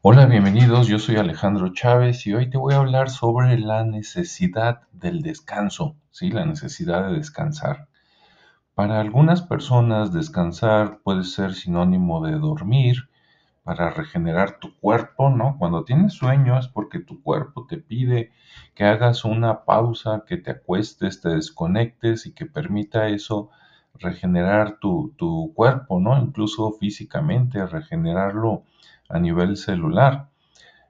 Hola, bienvenidos. Yo soy Alejandro Chávez y hoy te voy a hablar sobre la necesidad del descanso, ¿sí? La necesidad de descansar. Para algunas personas descansar puede ser sinónimo de dormir, para regenerar tu cuerpo, ¿no? Cuando tienes sueño es porque tu cuerpo te pide que hagas una pausa, que te acuestes, te desconectes y que permita eso regenerar tu, tu cuerpo, ¿no? Incluso físicamente, regenerarlo a nivel celular.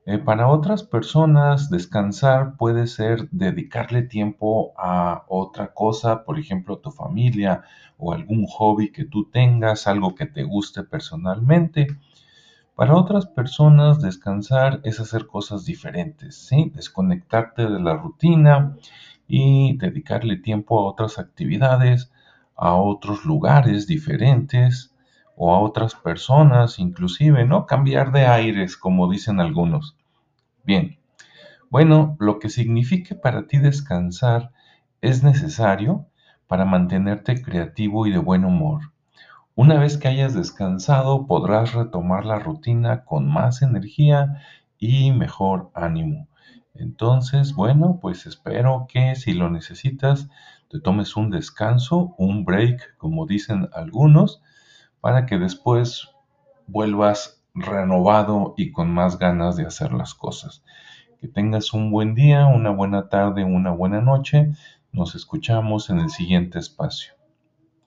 Eh, para otras personas, descansar puede ser dedicarle tiempo a otra cosa, por ejemplo, tu familia o algún hobby que tú tengas, algo que te guste personalmente. Para otras personas, descansar es hacer cosas diferentes. Desconectarte de la rutina y dedicarle tiempo a otras actividades, a otros lugares diferentes o a otras personas, inclusive, ¿no? Cambiar de aires, como dicen algunos. Bien, bueno, lo que signifique para ti descansar es necesario para mantenerte creativo y de buen humor. Una vez que hayas descansado, podrás retomar la rutina con más energía y mejor ánimo. Entonces, bueno, pues espero que si lo necesitas, te tomes un descanso, un break, como dicen algunos, para que después vuelvas renovado y con más ganas de hacer las cosas. Que tengas un buen día, una buena tarde, una buena noche. Nos escuchamos en el siguiente espacio.